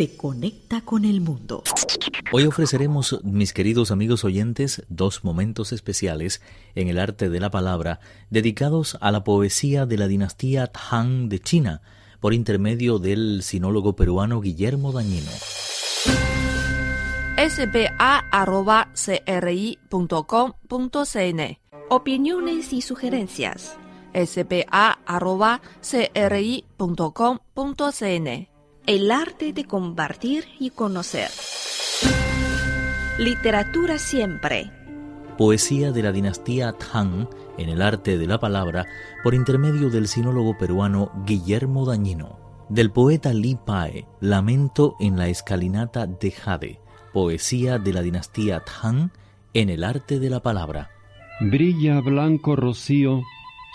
te conecta con el mundo. Hoy ofreceremos, mis queridos amigos oyentes, dos momentos especiales en el arte de la palabra dedicados a la poesía de la dinastía Han de China por intermedio del sinólogo peruano Guillermo Dañino. spa.cri.com.cn Opiniones y sugerencias spa.cri.com.cn el arte de compartir y conocer. Literatura siempre. Poesía de la dinastía Tang en el arte de la palabra por intermedio del sinólogo peruano Guillermo Dañino. Del poeta Li Pae, Lamento en la escalinata de Jade. Poesía de la dinastía Tang en el arte de la palabra. Brilla blanco rocío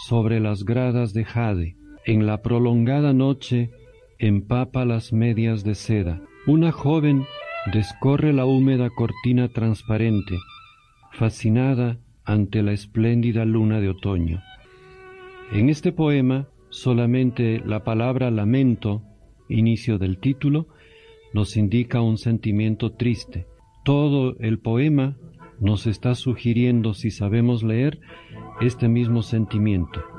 sobre las gradas de Jade. En la prolongada noche empapa las medias de seda. Una joven descorre la húmeda cortina transparente, fascinada ante la espléndida luna de otoño. En este poema, solamente la palabra lamento, inicio del título, nos indica un sentimiento triste. Todo el poema nos está sugiriendo, si sabemos leer, este mismo sentimiento.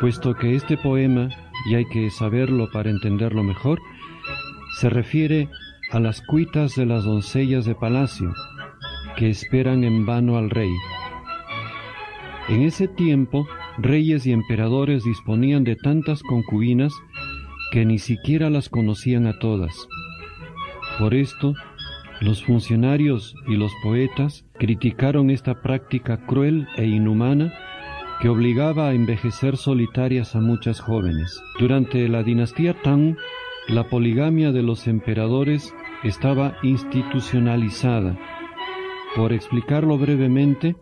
Puesto que este poema y hay que saberlo para entenderlo mejor, se refiere a las cuitas de las doncellas de palacio que esperan en vano al rey. En ese tiempo, reyes y emperadores disponían de tantas concubinas que ni siquiera las conocían a todas. Por esto, los funcionarios y los poetas criticaron esta práctica cruel e inhumana que obligaba a envejecer solitarias a muchas jóvenes. Durante la dinastía Tang, la poligamia de los emperadores estaba institucionalizada. Por explicarlo brevemente,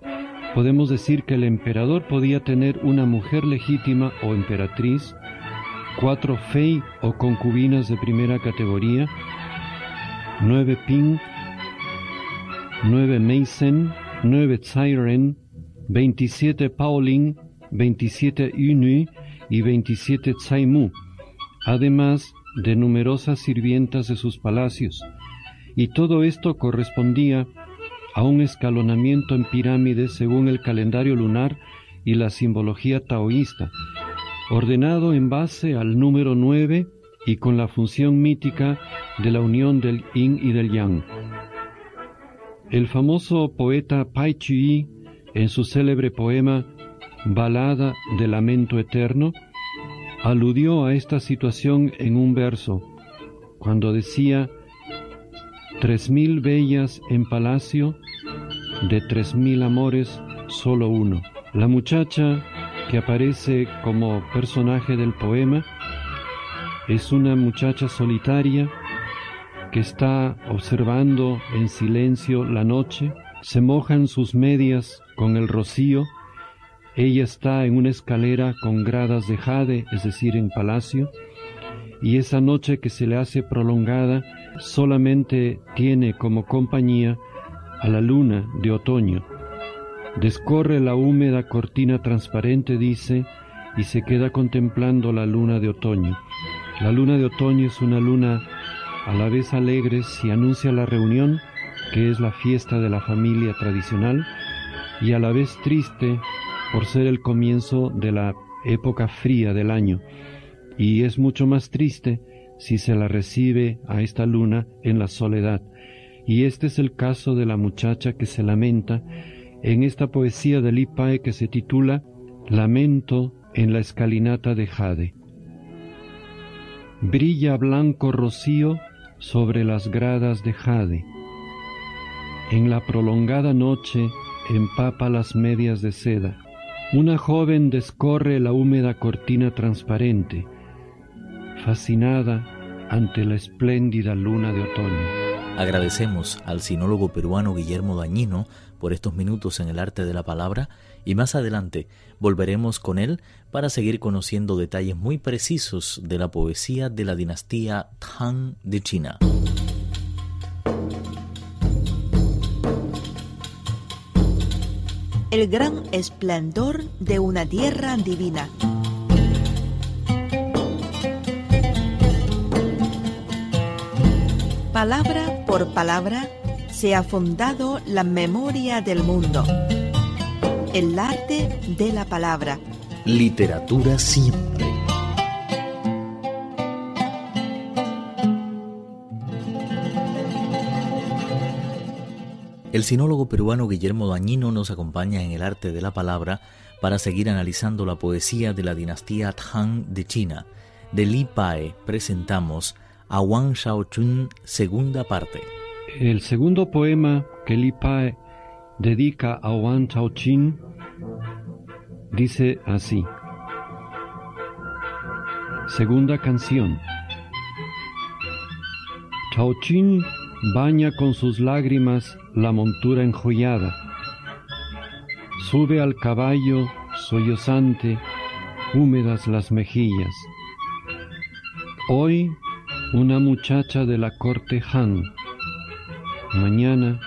podemos decir que el emperador podía tener una mujer legítima o emperatriz, cuatro fei o concubinas de primera categoría, nueve ping, nueve meisen, nueve tsairen, 27 Paolin, 27 Yunui y 27 Tsaimu, además de numerosas sirvientas de sus palacios, y todo esto correspondía a un escalonamiento en pirámides según el calendario lunar y la simbología taoísta, ordenado en base al número 9 y con la función mítica de la unión del yin y del yang. El famoso poeta Pai Chui en su célebre poema Balada de Lamento Eterno, aludió a esta situación en un verso, cuando decía, Tres mil bellas en palacio, de tres mil amores solo uno. La muchacha que aparece como personaje del poema es una muchacha solitaria que está observando en silencio la noche, se mojan sus medias con el rocío, ella está en una escalera con gradas de jade, es decir, en palacio, y esa noche que se le hace prolongada solamente tiene como compañía a la luna de otoño. Descorre la húmeda cortina transparente, dice, y se queda contemplando la luna de otoño. La luna de otoño es una luna a la vez alegre si anuncia la reunión, que es la fiesta de la familia tradicional, y a la vez triste por ser el comienzo de la época fría del año, y es mucho más triste si se la recibe a esta luna en la soledad. Y este es el caso de la muchacha que se lamenta en esta poesía de Lipae que se titula Lamento en la escalinata de Jade. Brilla blanco rocío sobre las gradas de Jade. En la prolongada noche empapa las medias de seda. Una joven descorre la húmeda cortina transparente, fascinada ante la espléndida luna de otoño. Agradecemos al sinólogo peruano Guillermo Dañino por estos minutos en el arte de la palabra y más adelante volveremos con él para seguir conociendo detalles muy precisos de la poesía de la dinastía Tang de China. El gran esplendor de una tierra divina. Palabra por palabra se ha fundado la memoria del mundo. El arte de la palabra. Literatura siempre. El sinólogo peruano Guillermo Dañino nos acompaña en el arte de la palabra para seguir analizando la poesía de la dinastía Tang de China. De Li Pae presentamos a Wang Shaochun, segunda parte. El segundo poema que Li Pae dedica a Wang Shaochun dice así. Segunda canción. Baña con sus lágrimas la montura enjollada. Sube al caballo sollozante, húmedas las mejillas. Hoy una muchacha de la corte Han, mañana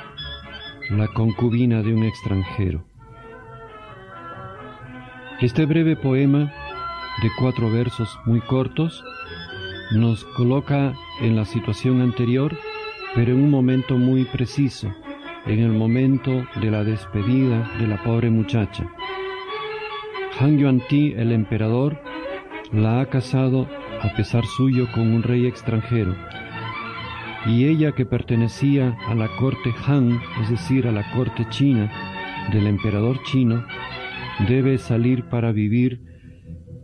la concubina de un extranjero. Este breve poema de cuatro versos muy cortos nos coloca en la situación anterior, pero en un momento muy preciso, en el momento de la despedida de la pobre muchacha. Han Yuan-ti, el emperador, la ha casado a pesar suyo con un rey extranjero, y ella que pertenecía a la corte Han, es decir, a la corte china del emperador chino, debe salir para vivir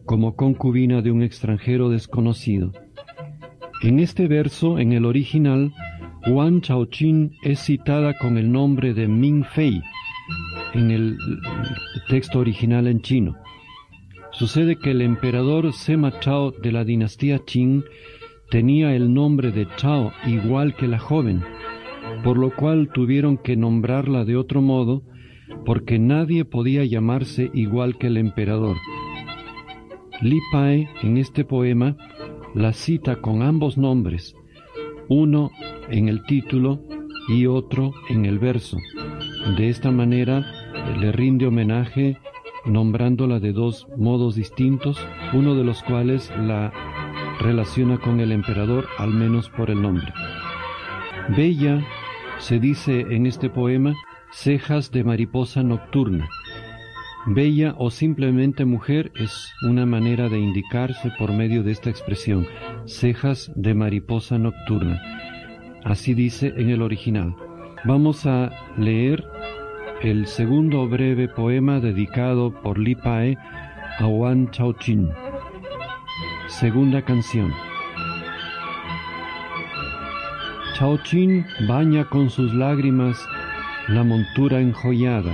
como concubina de un extranjero desconocido. En este verso, en el original, Wang Chaoqing es citada con el nombre de Ming Fei en el texto original en chino. Sucede que el emperador Sema Chao de la dinastía Qing tenía el nombre de Chao igual que la joven, por lo cual tuvieron que nombrarla de otro modo porque nadie podía llamarse igual que el emperador. Li Pai en este poema la cita con ambos nombres, uno en el título y otro en el verso. De esta manera le rinde homenaje nombrándola de dos modos distintos, uno de los cuales la relaciona con el emperador, al menos por el nombre. Bella se dice en este poema cejas de mariposa nocturna. Bella o simplemente mujer es una manera de indicarse por medio de esta expresión, cejas de mariposa nocturna. Así dice en el original. Vamos a leer el segundo breve poema dedicado por Li Pae a Wan Chaoqing. Segunda canción. Chaoqing baña con sus lágrimas la montura enjollada.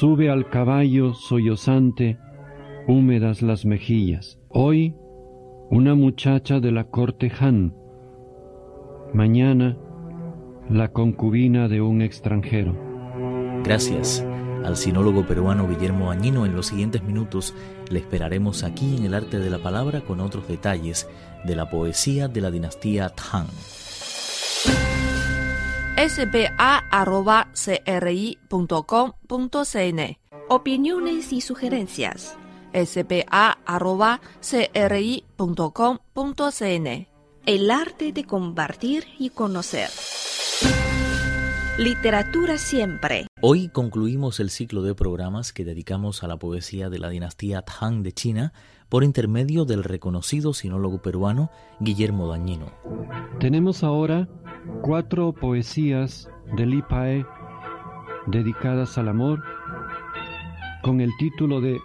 Sube al caballo sollozante, húmedas las mejillas. Hoy, una muchacha de la corte Han. Mañana, la concubina de un extranjero. Gracias al sinólogo peruano Guillermo Añino. En los siguientes minutos le esperaremos aquí en el arte de la palabra con otros detalles de la poesía de la dinastía Tang. spa.cri.com.cn Opiniones y sugerencias. spa.cri.com.cn El arte de compartir y conocer. Literatura siempre. Hoy concluimos el ciclo de programas que dedicamos a la poesía de la dinastía Tang de China por intermedio del reconocido sinólogo peruano Guillermo Dañino. Tenemos ahora cuatro poesías de Li Pae dedicadas al amor con el título de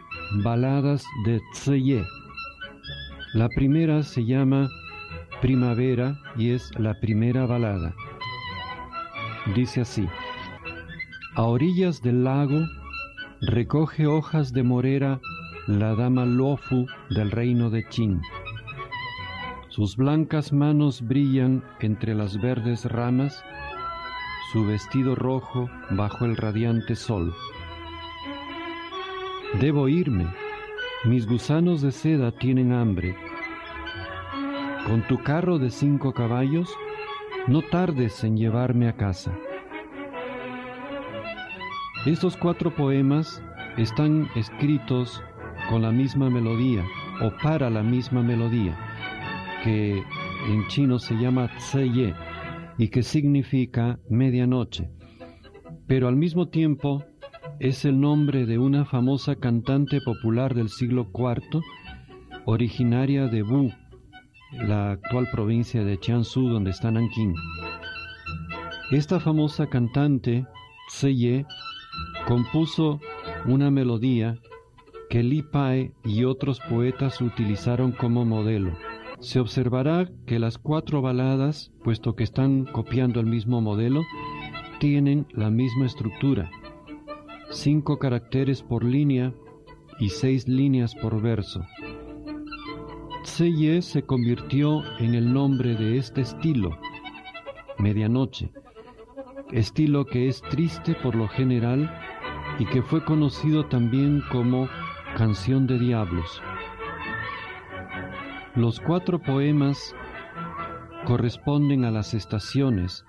Baladas de Tseye. La primera se llama Primavera y es la primera balada. Dice así, a orillas del lago recoge hojas de morera la dama Lofu del reino de Qin. Sus blancas manos brillan entre las verdes ramas, su vestido rojo bajo el radiante sol. Debo irme, mis gusanos de seda tienen hambre. Con tu carro de cinco caballos, no tardes en llevarme a casa. Estos cuatro poemas están escritos con la misma melodía o para la misma melodía que en chino se llama Tseye y que significa medianoche, pero al mismo tiempo es el nombre de una famosa cantante popular del siglo IV, originaria de Wu, la actual provincia de Jiangsu donde está Nanking. Esta famosa cantante, Tseye, compuso una melodía que Li Pai y otros poetas utilizaron como modelo. Se observará que las cuatro baladas, puesto que están copiando el mismo modelo, tienen la misma estructura. Cinco caracteres por línea y seis líneas por verso. Tseye se convirtió en el nombre de este estilo, medianoche, estilo que es triste por lo general y que fue conocido también como canción de diablos. Los cuatro poemas corresponden a las estaciones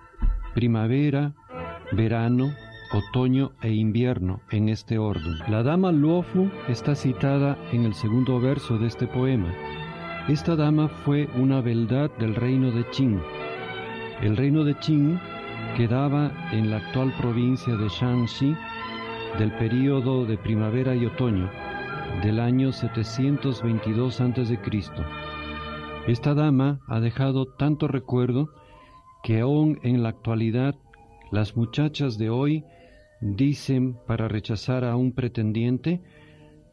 primavera, verano, otoño e invierno en este orden. La dama Luofu está citada en el segundo verso de este poema. Esta dama fue una beldad del reino de Qing. El reino de Qing quedaba en la actual provincia de Shanxi del período de primavera y otoño del año 722 a.C. Esta dama ha dejado tanto recuerdo que aún en la actualidad las muchachas de hoy dicen para rechazar a un pretendiente,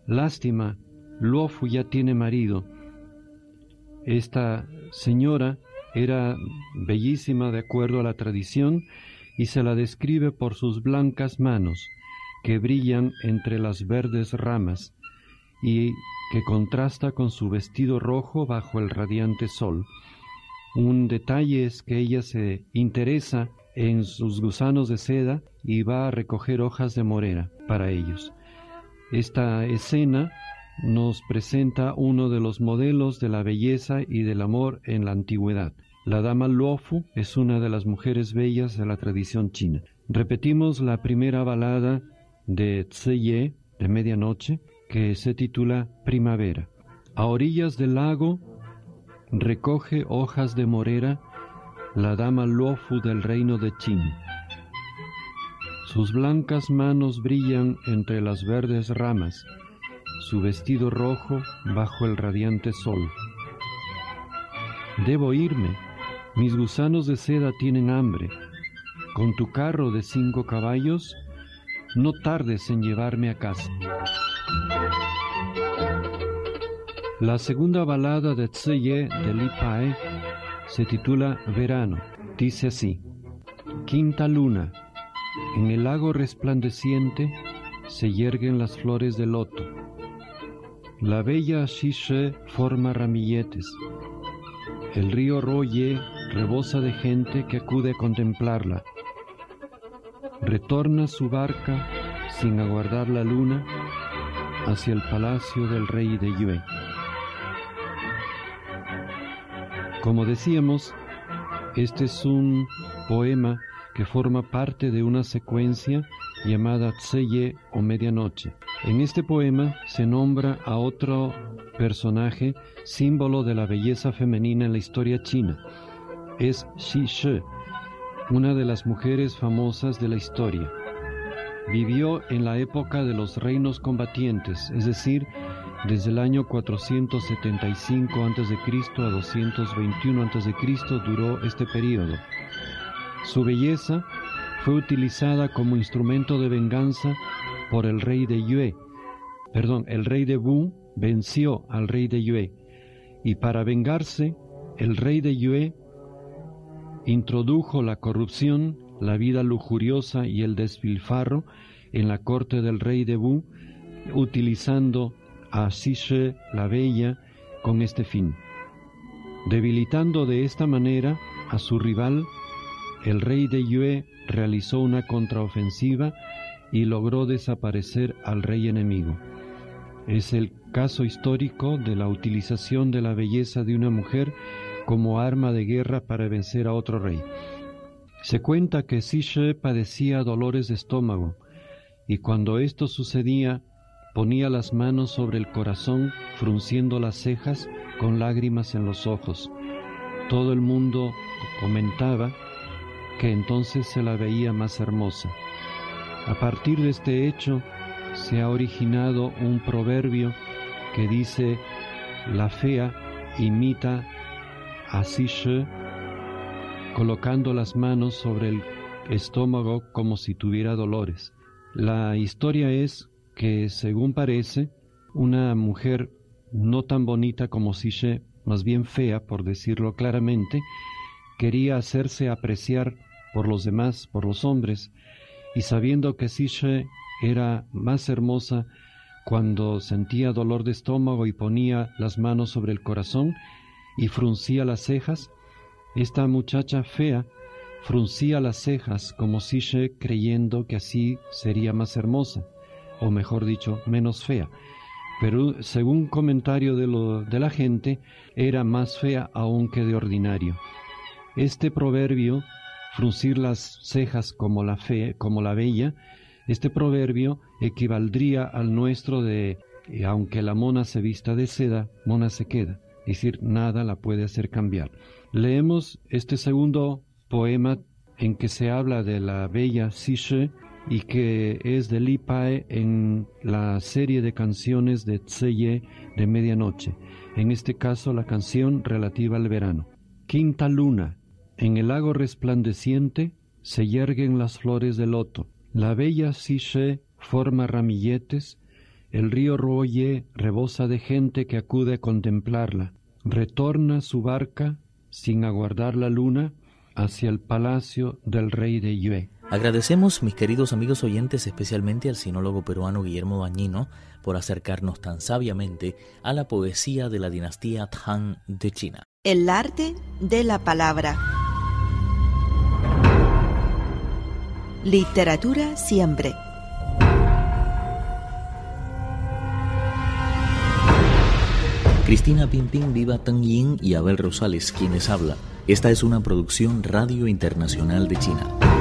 lástima, Luofu ya tiene marido. Esta señora era bellísima de acuerdo a la tradición y se la describe por sus blancas manos que brillan entre las verdes ramas y que contrasta con su vestido rojo bajo el radiante sol. Un detalle es que ella se interesa en sus gusanos de seda y va a recoger hojas de morera para ellos. Esta escena nos presenta uno de los modelos de la belleza y del amor en la antigüedad. La dama Luofu es una de las mujeres bellas de la tradición china. Repetimos la primera balada de Tseye de medianoche que se titula Primavera. A orillas del lago recoge hojas de morera la dama Luofu del reino de Qin. Sus blancas manos brillan entre las verdes ramas, su vestido rojo bajo el radiante sol. Debo irme, mis gusanos de seda tienen hambre. Con tu carro de cinco caballos, no tardes en llevarme a casa. La segunda balada de Tseye de Li Pai se titula Verano. Dice así: Quinta luna, en el lago resplandeciente se yerguen las flores de loto. La bella Shishe forma ramilletes. El río Roye rebosa de gente que acude a contemplarla. Retorna su barca sin aguardar la luna hacia el palacio del rey de Yue. Como decíamos, este es un poema que forma parte de una secuencia llamada Tseye o Medianoche. En este poema se nombra a otro personaje símbolo de la belleza femenina en la historia china. Es Xi Shi, una de las mujeres famosas de la historia. Vivió en la época de los reinos combatientes, es decir, desde el año 475 a.C. a 221 a.C. duró este periodo. Su belleza fue utilizada como instrumento de venganza por el rey de Yue. Perdón, el rey de Wu venció al rey de Yue. Y para vengarse, el rey de Yue introdujo la corrupción la vida lujuriosa y el despilfarro en la corte del rey de Wu, utilizando a la Bella con este fin. Debilitando de esta manera a su rival, el rey de Yue realizó una contraofensiva y logró desaparecer al rey enemigo. Es el caso histórico de la utilización de la belleza de una mujer como arma de guerra para vencer a otro rey. Se cuenta que Sishe padecía dolores de estómago y cuando esto sucedía ponía las manos sobre el corazón frunciendo las cejas con lágrimas en los ojos. Todo el mundo comentaba que entonces se la veía más hermosa. A partir de este hecho se ha originado un proverbio que dice la fea imita a Sishe colocando las manos sobre el estómago como si tuviera dolores. La historia es que, según parece, una mujer no tan bonita como Sishe, más bien fea, por decirlo claramente, quería hacerse apreciar por los demás, por los hombres, y sabiendo que Sishe era más hermosa cuando sentía dolor de estómago y ponía las manos sobre el corazón y fruncía las cejas, esta muchacha fea fruncía las cejas como Sishe creyendo que así sería más hermosa, o mejor dicho, menos fea. Pero según comentario de, lo, de la gente, era más fea aún que de ordinario. Este proverbio fruncir las cejas como la fe, como la bella, este proverbio equivaldría al nuestro de eh, aunque la mona se vista de seda, mona se queda, es decir, nada la puede hacer cambiar. Leemos este segundo poema en que se habla de la bella Sishe y que es de Li Pae en la serie de canciones de Tseye de medianoche, en este caso la canción relativa al verano. Quinta luna, en el lago resplandeciente se yerguen las flores de loto. La bella Sishe forma ramilletes. El río Roye rebosa de gente que acude a contemplarla. Retorna su barca, sin aguardar la luna, hacia el palacio del rey de Yue. Agradecemos, mis queridos amigos oyentes, especialmente al sinólogo peruano Guillermo Bañino, por acercarnos tan sabiamente a la poesía de la dinastía Tang de China. El arte de la palabra. Literatura siempre. Cristina Pimpín, Viva Tang Yin y Abel Rosales, quienes habla. Esta es una producción Radio Internacional de China.